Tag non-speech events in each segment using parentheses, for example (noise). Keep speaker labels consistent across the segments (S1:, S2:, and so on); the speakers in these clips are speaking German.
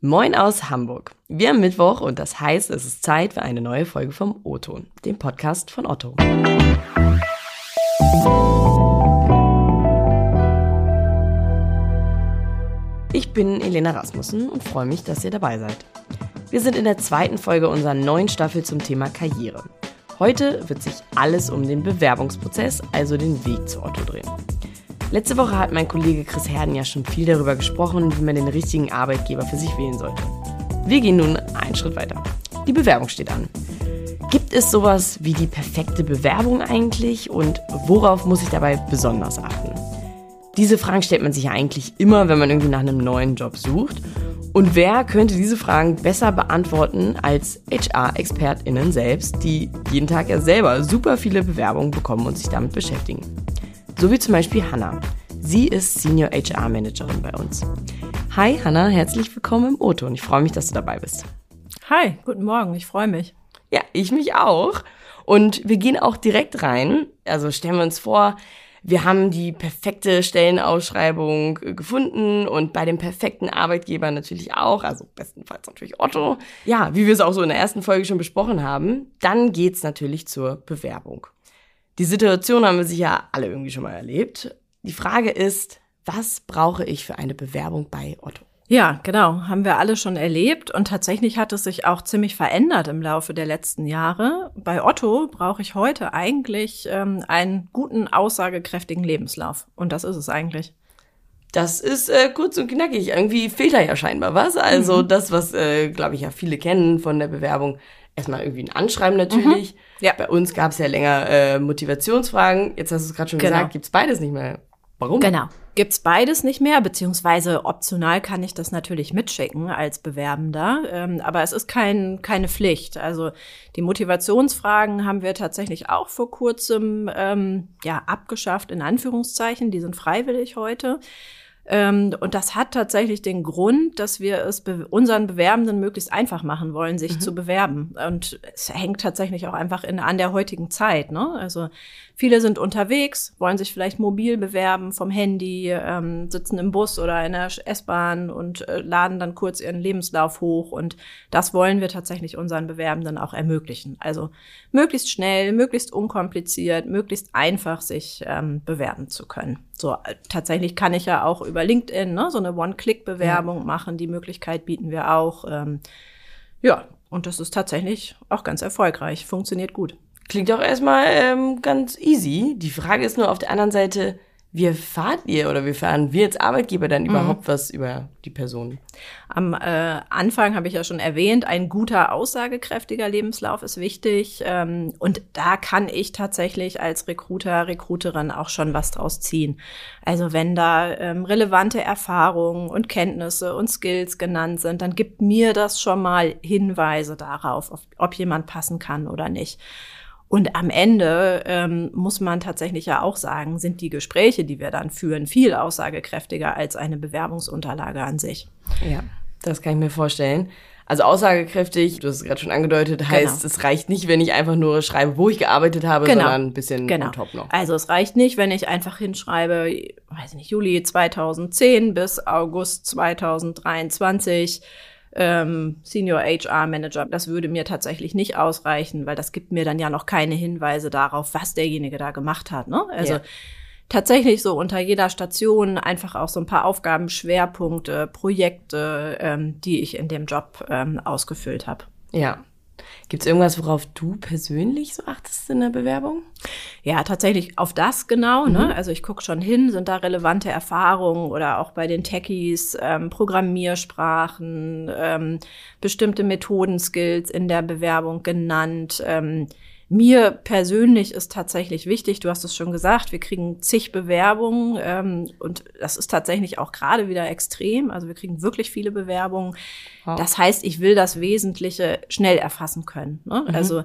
S1: Moin aus Hamburg. Wir haben Mittwoch und das heißt, es ist Zeit für eine neue Folge vom O-Ton, dem Podcast von Otto. Ich bin Elena Rasmussen und freue mich, dass ihr dabei seid. Wir sind in der zweiten Folge unserer neuen Staffel zum Thema Karriere. Heute wird sich alles um den Bewerbungsprozess, also den Weg zu Otto drehen. Letzte Woche hat mein Kollege Chris Herden ja schon viel darüber gesprochen, wie man den richtigen Arbeitgeber für sich wählen sollte. Wir gehen nun einen Schritt weiter. Die Bewerbung steht an. Gibt es sowas wie die perfekte Bewerbung eigentlich und worauf muss ich dabei besonders achten? Diese Fragen stellt man sich ja eigentlich immer, wenn man irgendwie nach einem neuen Job sucht. Und wer könnte diese Fragen besser beantworten als HR-ExpertInnen selbst, die jeden Tag ja selber super viele Bewerbungen bekommen und sich damit beschäftigen? So wie zum Beispiel Hannah. Sie ist Senior HR Managerin bei uns. Hi Hannah, herzlich willkommen im Otto und ich freue mich, dass du dabei bist.
S2: Hi, guten Morgen, ich freue mich.
S1: Ja, ich mich auch. Und wir gehen auch direkt rein. Also stellen wir uns vor, wir haben die perfekte Stellenausschreibung gefunden und bei dem perfekten Arbeitgeber natürlich auch, also bestenfalls natürlich Otto. Ja, wie wir es auch so in der ersten Folge schon besprochen haben, dann geht's natürlich zur Bewerbung. Die Situation haben wir sicher alle irgendwie schon mal erlebt. Die Frage ist, was brauche ich für eine Bewerbung bei Otto?
S2: Ja, genau, haben wir alle schon erlebt und tatsächlich hat es sich auch ziemlich verändert im Laufe der letzten Jahre. Bei Otto brauche ich heute eigentlich ähm, einen guten, aussagekräftigen Lebenslauf und das ist es eigentlich.
S1: Das ist äh, kurz und knackig. Irgendwie fehlt da ja scheinbar was. Also mhm. das, was, äh, glaube ich, ja viele kennen von der Bewerbung, erstmal irgendwie ein Anschreiben natürlich. Mhm. Ja. Bei uns gab es ja länger äh, Motivationsfragen. Jetzt hast du es gerade schon genau. gesagt, gibt's beides nicht mehr. Warum?
S2: Genau. Gibt's beides nicht mehr, beziehungsweise optional kann ich das natürlich mitschicken als Bewerbender, ähm, aber es ist kein, keine Pflicht. Also die Motivationsfragen haben wir tatsächlich auch vor kurzem ähm, ja abgeschafft in Anführungszeichen. Die sind freiwillig heute. Ähm, und das hat tatsächlich den Grund, dass wir es be unseren Bewerbenden möglichst einfach machen wollen, sich mhm. zu bewerben. Und es hängt tatsächlich auch einfach in, an der heutigen Zeit. Ne? Also viele sind unterwegs, wollen sich vielleicht mobil bewerben vom Handy, ähm, sitzen im Bus oder in der S-Bahn und äh, laden dann kurz ihren Lebenslauf hoch. Und das wollen wir tatsächlich unseren Bewerbenden auch ermöglichen. Also möglichst schnell, möglichst unkompliziert, möglichst einfach sich ähm, bewerben zu können. So, tatsächlich kann ich ja auch über LinkedIn ne, so eine One-Click-Bewerbung ja. machen. Die Möglichkeit bieten wir auch. Ähm, ja, und das ist tatsächlich auch ganz erfolgreich. Funktioniert gut.
S1: Klingt auch erstmal ähm, ganz easy. Die Frage ist nur auf der anderen Seite, wie erfahrt ihr oder wie erfahren wir als Arbeitgeber dann mhm. überhaupt mhm. was über die Person?
S2: Am äh, Anfang habe ich ja schon erwähnt, ein guter, aussagekräftiger Lebenslauf ist wichtig. Ähm, und da kann ich tatsächlich als Recruiter, Recruiterin auch schon was draus ziehen. Also wenn da ähm, relevante Erfahrungen und Kenntnisse und Skills genannt sind, dann gibt mir das schon mal Hinweise darauf, ob, ob jemand passen kann oder nicht. Und am Ende ähm, muss man tatsächlich ja auch sagen, sind die Gespräche, die wir dann führen, viel aussagekräftiger als eine Bewerbungsunterlage an sich.
S1: Ja, das kann ich mir vorstellen. Also aussagekräftig, du hast es gerade schon angedeutet, genau. heißt, genau. es reicht nicht, wenn ich einfach nur schreibe, wo ich gearbeitet habe, genau. sondern ein bisschen
S2: genau. top noch. Also es reicht nicht, wenn ich einfach hinschreibe, weiß nicht, Juli 2010 bis August 2023 ähm, Senior HR Manager. Das würde mir tatsächlich nicht ausreichen, weil das gibt mir dann ja noch keine Hinweise darauf, was derjenige da gemacht hat. Ne? Also ja. tatsächlich so unter jeder Station einfach auch so ein paar Aufgaben, Schwerpunkte, Projekte, ähm, die ich in dem Job ähm, ausgefüllt habe.
S1: Ja, Gibt es irgendwas, worauf du persönlich so achtest in der Bewerbung?
S2: Ja, tatsächlich auf das genau. Ne? Mhm. Ne? Also ich gucke schon hin, sind da relevante Erfahrungen oder auch bei den Techies, ähm, Programmiersprachen, ähm, bestimmte Methodenskills in der Bewerbung genannt. Ähm, mir persönlich ist tatsächlich wichtig, du hast es schon gesagt, wir kriegen zig Bewerbungen ähm, und das ist tatsächlich auch gerade wieder extrem. Also wir kriegen wirklich viele Bewerbungen. Wow. Das heißt, ich will das Wesentliche schnell erfassen können. Ne? Mhm. Also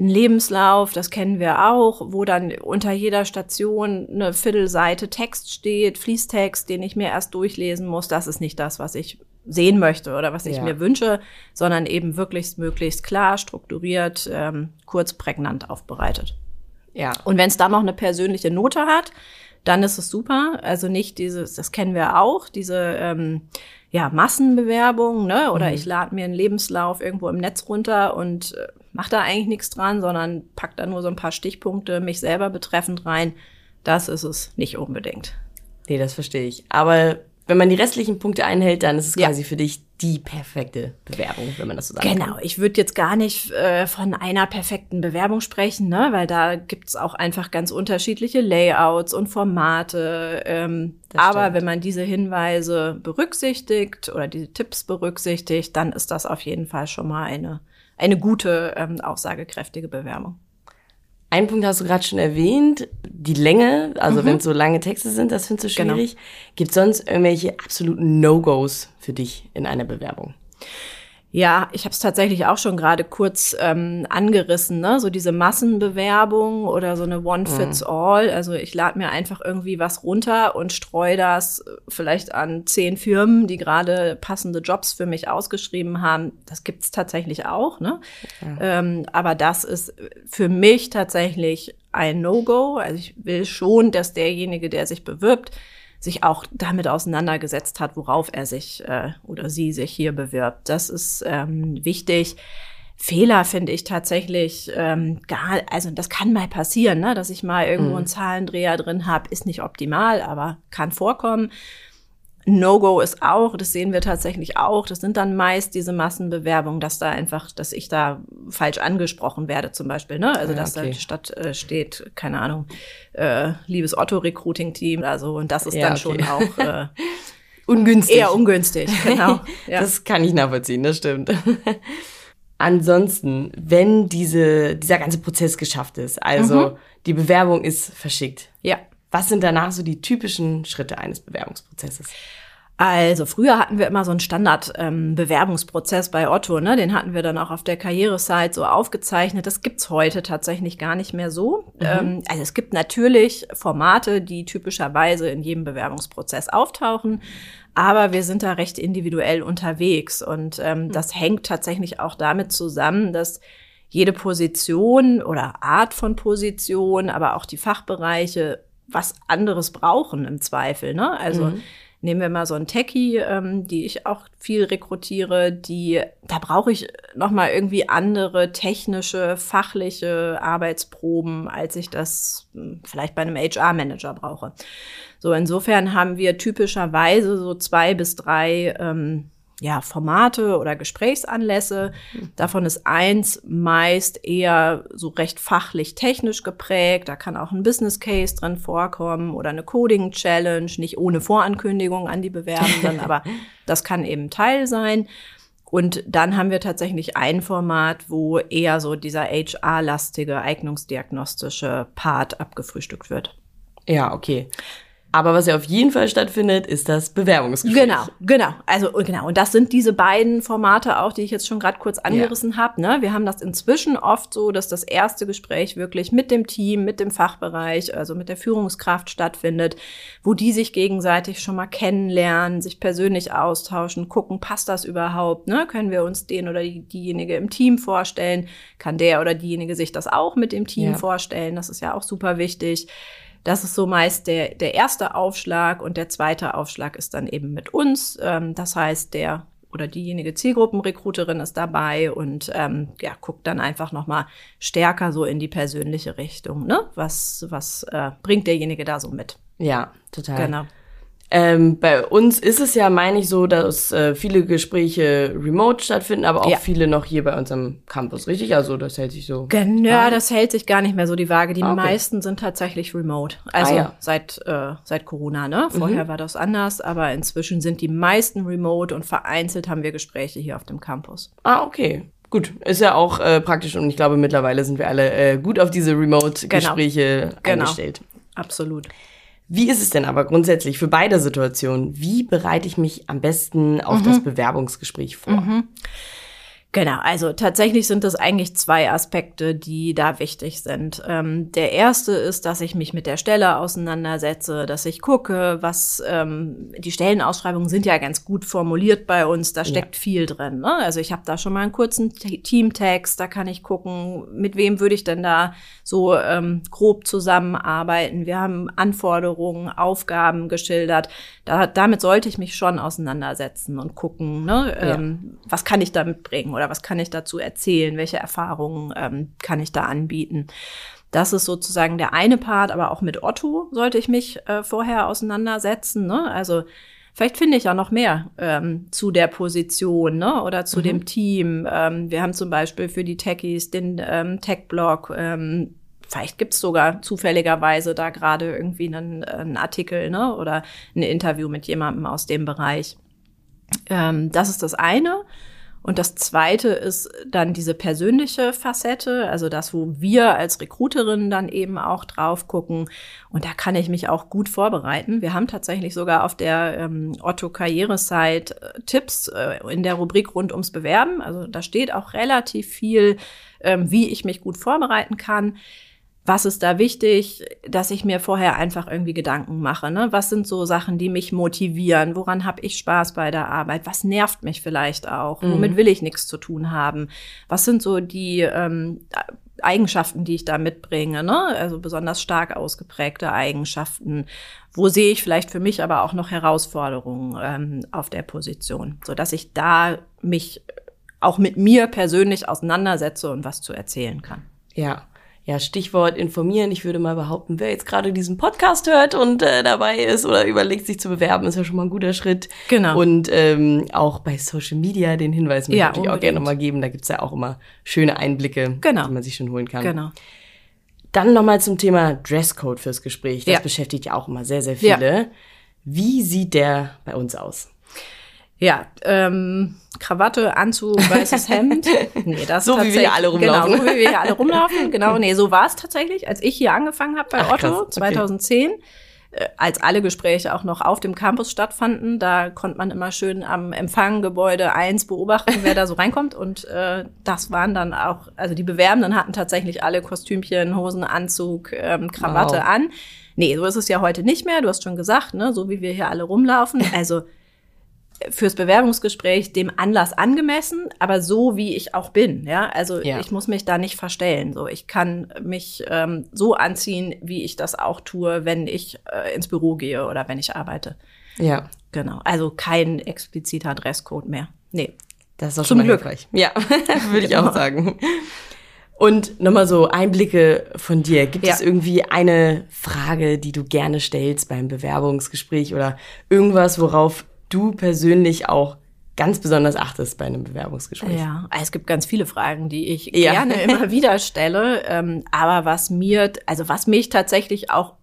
S2: ein Lebenslauf, das kennen wir auch, wo dann unter jeder Station eine Viertelseite Text steht, Fließtext, den ich mir erst durchlesen muss. Das ist nicht das, was ich sehen möchte oder was ich ja. mir wünsche, sondern eben wirklich möglichst klar, strukturiert, ähm, kurz, prägnant aufbereitet. Ja. Und wenn es dann noch eine persönliche Note hat, dann ist es super. Also nicht dieses, das kennen wir auch, diese ähm, ja, Massenbewerbung, ne? Oder mhm. ich lade mir einen Lebenslauf irgendwo im Netz runter und äh, mache da eigentlich nichts dran, sondern pack da nur so ein paar Stichpunkte mich selber betreffend rein. Das ist es nicht unbedingt.
S1: Nee, das verstehe ich. Aber wenn man die restlichen Punkte einhält, dann ist es ja. quasi für dich die perfekte Bewerbung, wenn man das so sagt.
S2: Genau, ich würde jetzt gar nicht äh, von einer perfekten Bewerbung sprechen, ne? weil da gibt's auch einfach ganz unterschiedliche Layouts und Formate. Ähm, aber wenn man diese Hinweise berücksichtigt oder diese Tipps berücksichtigt, dann ist das auf jeden Fall schon mal eine, eine gute, ähm, aussagekräftige Bewerbung.
S1: Einen Punkt hast du gerade schon erwähnt, die Länge, also mhm. wenn es so lange Texte sind, das findest du genau. schwierig. Genau. Gibt es sonst irgendwelche absoluten No-Gos für dich in einer Bewerbung?
S2: Ja, ich habe es tatsächlich auch schon gerade kurz ähm, angerissen, ne? So diese Massenbewerbung oder so eine One-Fits-All. Also ich lade mir einfach irgendwie was runter und streue das äh, vielleicht an zehn Firmen, die gerade passende Jobs für mich ausgeschrieben haben. Das gibt's tatsächlich auch, ne? Ja. Ähm, aber das ist für mich tatsächlich ein No-Go. Also ich will schon, dass derjenige, der sich bewirbt, sich auch damit auseinandergesetzt hat, worauf er sich äh, oder sie sich hier bewirbt. Das ist ähm, wichtig. Fehler finde ich tatsächlich ähm, gar, also das kann mal passieren, ne, dass ich mal irgendwo mhm. einen Zahlendreher drin habe, ist nicht optimal, aber kann vorkommen. No-Go ist auch, das sehen wir tatsächlich auch, das sind dann meist diese Massenbewerbungen, dass da einfach, dass ich da falsch angesprochen werde zum Beispiel, ne? Also, ja, dass okay. da statt äh, steht, keine Ahnung, äh, liebes Otto-Recruiting-Team oder so und das ist ja, dann okay. schon (laughs) auch äh,
S1: ungünstig.
S2: Eher ungünstig, genau. (laughs)
S1: Ja. Das kann ich nachvollziehen, das stimmt. (laughs) Ansonsten, wenn diese, dieser ganze Prozess geschafft ist, also mhm. die Bewerbung ist verschickt.
S2: Ja.
S1: Was sind danach so die typischen Schritte eines Bewerbungsprozesses?
S2: Also früher hatten wir immer so einen Standard-Bewerbungsprozess ähm, bei Otto, ne? Den hatten wir dann auch auf der Karrieresite so aufgezeichnet. Das gibt's heute tatsächlich gar nicht mehr so. Mhm. Ähm, also es gibt natürlich Formate, die typischerweise in jedem Bewerbungsprozess auftauchen. Aber wir sind da recht individuell unterwegs. Und ähm, mhm. das hängt tatsächlich auch damit zusammen, dass jede Position oder Art von Position, aber auch die Fachbereiche was anderes brauchen im Zweifel. Ne? Also mhm. nehmen wir mal so ein Techie, ähm, die ich auch viel rekrutiere, die da brauche ich noch mal irgendwie andere technische, fachliche Arbeitsproben, als ich das hm, vielleicht bei einem HR-Manager brauche. So insofern haben wir typischerweise so zwei bis drei ähm, ja, Formate oder Gesprächsanlässe. Davon ist eins meist eher so recht fachlich technisch geprägt. Da kann auch ein Business Case drin vorkommen oder eine Coding Challenge, nicht ohne Vorankündigung an die Bewerbenden, (laughs) aber das kann eben Teil sein. Und dann haben wir tatsächlich ein Format, wo eher so dieser HR-lastige, eignungsdiagnostische Part abgefrühstückt wird.
S1: Ja, okay. Aber was ja auf jeden Fall stattfindet, ist das Bewerbungsgespräch.
S2: Genau, genau. Also genau. Und das sind diese beiden Formate auch, die ich jetzt schon gerade kurz angerissen ja. habe. Ne? Wir haben das inzwischen oft so, dass das erste Gespräch wirklich mit dem Team, mit dem Fachbereich, also mit der Führungskraft stattfindet, wo die sich gegenseitig schon mal kennenlernen, sich persönlich austauschen, gucken, passt das überhaupt? Ne? Können wir uns den oder die, diejenige im Team vorstellen? Kann der oder diejenige sich das auch mit dem Team ja. vorstellen? Das ist ja auch super wichtig. Das ist so meist der, der erste Aufschlag und der zweite Aufschlag ist dann eben mit uns. Ähm, das heißt, der oder diejenige Zielgruppenrekruterin ist dabei und ähm, ja, guckt dann einfach nochmal stärker so in die persönliche Richtung. Ne? Was, was äh, bringt derjenige da so mit?
S1: Ja, total. Genau. Ähm, bei uns ist es ja, meine ich, so, dass äh, viele Gespräche remote stattfinden, aber auch ja. viele noch hier bei uns am Campus, richtig? Also das hält sich so.
S2: Genau, ja, das hält sich gar nicht mehr so die Waage. Die ah, okay. meisten sind tatsächlich remote. Also ah, ja. seit, äh, seit Corona, ne? Vorher mhm. war das anders, aber inzwischen sind die meisten remote und vereinzelt haben wir Gespräche hier auf dem Campus.
S1: Ah, okay. Gut, ist ja auch äh, praktisch und ich glaube, mittlerweile sind wir alle äh, gut auf diese Remote-Gespräche genau. genau. eingestellt.
S2: Absolut.
S1: Wie ist es denn aber grundsätzlich für beide Situationen? Wie bereite ich mich am besten auf mhm. das Bewerbungsgespräch vor? Mhm.
S2: Genau, also tatsächlich sind es eigentlich zwei Aspekte, die da wichtig sind. Ähm, der erste ist, dass ich mich mit der Stelle auseinandersetze, dass ich gucke, was ähm, die Stellenausschreibungen sind ja ganz gut formuliert bei uns, da steckt ja. viel drin. Ne? Also ich habe da schon mal einen kurzen Teamtext, da kann ich gucken, mit wem würde ich denn da so ähm, grob zusammenarbeiten. Wir haben Anforderungen, Aufgaben geschildert. Da, damit sollte ich mich schon auseinandersetzen und gucken, ne? Ja. Ähm, was kann ich damit bringen oder was kann ich dazu erzählen, welche Erfahrungen ähm, kann ich da anbieten. Das ist sozusagen der eine Part, aber auch mit Otto sollte ich mich äh, vorher auseinandersetzen. Ne? Also vielleicht finde ich ja noch mehr ähm, zu der Position ne? oder zu mhm. dem Team. Ähm, wir haben zum Beispiel für die Techies den ähm, Tech-Blog. Ähm, vielleicht gibt's sogar zufälligerweise da gerade irgendwie einen, einen Artikel ne? oder ein Interview mit jemandem aus dem Bereich. Ähm, das ist das eine. Und das zweite ist dann diese persönliche Facette, also das, wo wir als Recruiterinnen dann eben auch drauf gucken. Und da kann ich mich auch gut vorbereiten. Wir haben tatsächlich sogar auf der ähm, Otto Karrieresite äh, Tipps äh, in der Rubrik rund ums Bewerben. Also da steht auch relativ viel, ähm, wie ich mich gut vorbereiten kann was ist da wichtig, dass ich mir vorher einfach irgendwie Gedanken mache. Ne? Was sind so Sachen, die mich motivieren? Woran habe ich Spaß bei der Arbeit? Was nervt mich vielleicht auch? Mhm. Womit will ich nichts zu tun haben? Was sind so die ähm, Eigenschaften, die ich da mitbringe? Ne? Also besonders stark ausgeprägte Eigenschaften. Wo sehe ich vielleicht für mich aber auch noch Herausforderungen ähm, auf der Position, so dass ich da mich auch mit mir persönlich auseinandersetze und was zu erzählen kann.
S1: Ja ja, Stichwort informieren. Ich würde mal behaupten, wer jetzt gerade diesen Podcast hört und äh, dabei ist oder überlegt, sich zu bewerben, ist ja schon mal ein guter Schritt.
S2: Genau.
S1: Und ähm, auch bei Social Media den Hinweis möchte
S2: ja,
S1: ich auch gerne nochmal geben. Da gibt's ja auch immer schöne Einblicke,
S2: genau.
S1: die man sich schon holen kann.
S2: Genau.
S1: Dann nochmal zum Thema Dresscode fürs Gespräch. Das
S2: ja.
S1: beschäftigt ja auch immer sehr, sehr viele. Ja. Wie sieht der bei uns aus?
S2: Ja, ähm, Krawatte, Anzug, weißes Hemd. (laughs)
S1: Nee, das so wie wir alle rumlaufen.
S2: Genau, so wie wir hier alle rumlaufen. Genau, (laughs) nee, so war es tatsächlich, als ich hier angefangen habe bei Ach, Otto krass, 2010. Okay. Äh, als alle Gespräche auch noch auf dem Campus stattfanden, da konnte man immer schön am Empfanggebäude 1 beobachten, wer da so reinkommt. Und äh, das waren dann auch, also die Bewerbenden hatten tatsächlich alle Kostümchen, Hosen, Anzug, ähm, Krawatte wow. an. Nee, so ist es ja heute nicht mehr. Du hast schon gesagt, ne, so wie wir hier alle rumlaufen. Also fürs Bewerbungsgespräch dem Anlass angemessen, aber so wie ich auch bin. Ja, also ja. ich muss mich da nicht verstellen. So, ich kann mich ähm, so anziehen, wie ich das auch tue, wenn ich äh, ins Büro gehe oder wenn ich arbeite.
S1: Ja,
S2: genau. Also kein expliziter Dresscode mehr. Nee,
S1: das ist auch Zum schon Glück. Hilfreich. Ja, (laughs) würde ich genau. auch sagen. Und nochmal so Einblicke von dir. Gibt ja. es irgendwie eine Frage, die du gerne stellst beim Bewerbungsgespräch oder irgendwas, worauf du persönlich auch ganz besonders achtest bei einem Bewerbungsgespräch?
S2: Ja, es gibt ganz viele Fragen, die ich ja. gerne (laughs) immer wieder stelle. Ähm, aber was mir, also was mich tatsächlich auch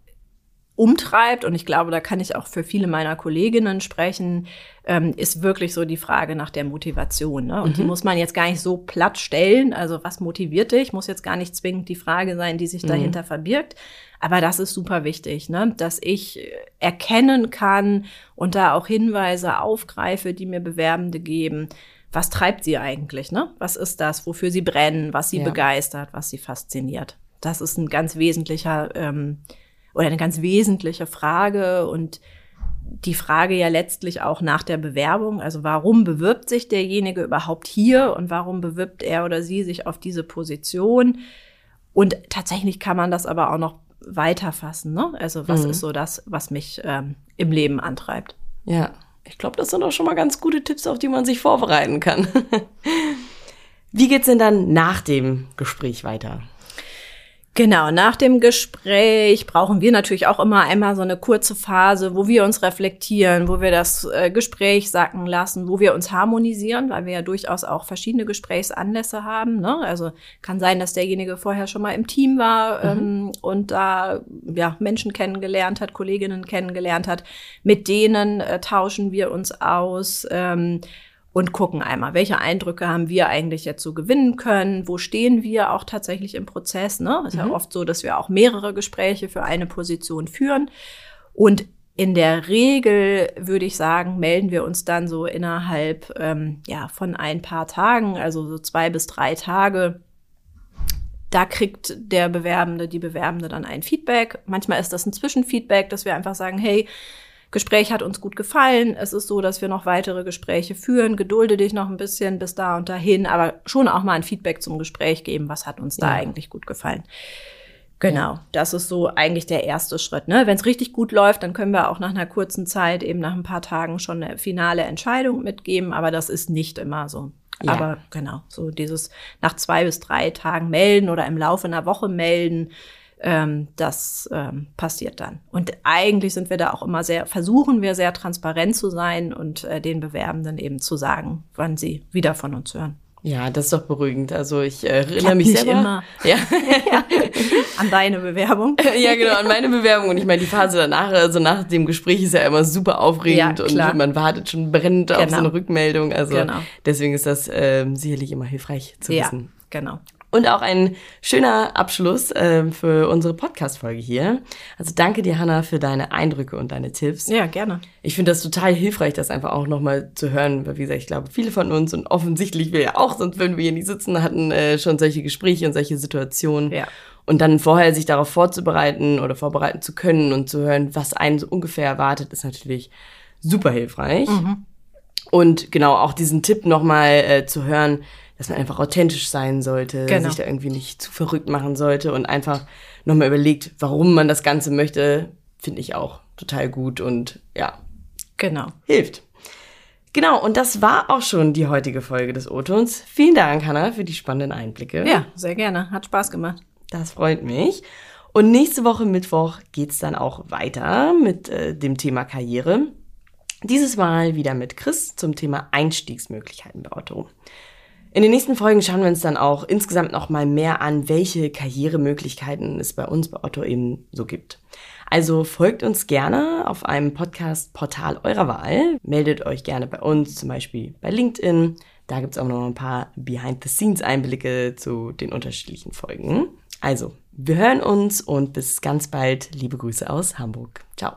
S2: umtreibt, und ich glaube, da kann ich auch für viele meiner Kolleginnen sprechen, ähm, ist wirklich so die Frage nach der Motivation. Ne? Und mhm. die muss man jetzt gar nicht so platt stellen. Also was motiviert dich? Muss jetzt gar nicht zwingend die Frage sein, die sich mhm. dahinter verbirgt. Aber das ist super wichtig, ne? dass ich erkennen kann und da auch Hinweise aufgreife, die mir Bewerbende geben. Was treibt sie eigentlich? Ne? Was ist das, wofür sie brennen, was sie ja. begeistert, was sie fasziniert? Das ist ein ganz wesentlicher ähm, oder eine ganz wesentliche Frage und die Frage ja letztlich auch nach der Bewerbung. Also warum bewirbt sich derjenige überhaupt hier und warum bewirbt er oder sie sich auf diese Position? Und tatsächlich kann man das aber auch noch weiterfassen. Ne? Also was mhm. ist so das, was mich ähm, im Leben antreibt?
S1: Ja, ich glaube, das sind auch schon mal ganz gute Tipps, auf die man sich vorbereiten kann. (laughs) Wie geht's denn dann nach dem Gespräch weiter?
S2: Genau, nach dem Gespräch brauchen wir natürlich auch immer einmal so eine kurze Phase, wo wir uns reflektieren, wo wir das äh, Gespräch sacken lassen, wo wir uns harmonisieren, weil wir ja durchaus auch verschiedene Gesprächsanlässe haben. Ne? Also kann sein, dass derjenige vorher schon mal im Team war mhm. ähm, und da ja, Menschen kennengelernt hat, Kolleginnen kennengelernt hat. Mit denen äh, tauschen wir uns aus. Ähm, und gucken einmal, welche Eindrücke haben wir eigentlich jetzt so gewinnen können, wo stehen wir auch tatsächlich im Prozess. Ne? Ist mhm. ja oft so, dass wir auch mehrere Gespräche für eine Position führen. Und in der Regel würde ich sagen, melden wir uns dann so innerhalb ähm, ja, von ein paar Tagen, also so zwei bis drei Tage. Da kriegt der Bewerbende, die Bewerbende dann ein Feedback. Manchmal ist das ein Zwischenfeedback, dass wir einfach sagen, hey, Gespräch hat uns gut gefallen. Es ist so, dass wir noch weitere Gespräche führen. Gedulde dich noch ein bisschen bis da und dahin, aber schon auch mal ein Feedback zum Gespräch geben. Was hat uns da ja. eigentlich gut gefallen? Genau, das ist so eigentlich der erste Schritt. Ne? Wenn es richtig gut läuft, dann können wir auch nach einer kurzen Zeit, eben nach ein paar Tagen schon eine finale Entscheidung mitgeben, aber das ist nicht immer so. Ja. Aber genau, so dieses nach zwei bis drei Tagen melden oder im Laufe einer Woche melden, ähm, das ähm, passiert dann. Und eigentlich sind wir da auch immer sehr, versuchen wir sehr transparent zu sein und äh, den Bewerbenden eben zu sagen, wann sie wieder von uns hören.
S1: Ja, das ist doch beruhigend. Also ich äh, erinnere mich nicht selber.
S2: immer. (laughs) Ja. ja. (laughs) An deine Bewerbung. (laughs)
S1: ja, genau, an meine Bewerbung. Und ich meine, die Phase danach, also nach dem Gespräch ist ja immer super aufregend ja, und man wartet schon brennend genau. auf so genau. eine Rückmeldung. Also genau. deswegen ist das äh, sicherlich immer hilfreich zu ja, wissen.
S2: Genau.
S1: Und auch ein schöner Abschluss äh, für unsere Podcast-Folge hier. Also danke dir, Hanna, für deine Eindrücke und deine Tipps.
S2: Ja, gerne.
S1: Ich finde das total hilfreich, das einfach auch nochmal zu hören. Weil, wie gesagt, ich glaube, viele von uns und offensichtlich wir ja auch, sonst würden wir hier nicht sitzen, hatten äh, schon solche Gespräche und solche Situationen.
S2: Ja.
S1: Und dann vorher sich darauf vorzubereiten oder vorbereiten zu können und zu hören, was einen so ungefähr erwartet, ist natürlich super hilfreich. Mhm. Und genau, auch diesen Tipp nochmal äh, zu hören, dass man einfach authentisch sein sollte, genau. sich da irgendwie nicht zu verrückt machen sollte und einfach nochmal überlegt, warum man das Ganze möchte, finde ich auch total gut und ja.
S2: Genau.
S1: Hilft. Genau, und das war auch schon die heutige Folge des O-Tons. Vielen Dank, Hanna, für die spannenden Einblicke.
S2: Ja, sehr gerne. Hat Spaß gemacht.
S1: Das freut mich. Und nächste Woche Mittwoch geht's dann auch weiter mit äh, dem Thema Karriere. Dieses Mal wieder mit Chris zum Thema Einstiegsmöglichkeiten bei Otto. In den nächsten Folgen schauen wir uns dann auch insgesamt noch mal mehr an, welche Karrieremöglichkeiten es bei uns bei Otto eben so gibt. Also folgt uns gerne auf einem Podcast-Portal eurer Wahl. Meldet euch gerne bei uns, zum Beispiel bei LinkedIn. Da gibt's auch noch ein paar Behind-the-Scenes-Einblicke zu den unterschiedlichen Folgen. Also, wir hören uns und bis ganz bald. Liebe Grüße aus Hamburg. Ciao.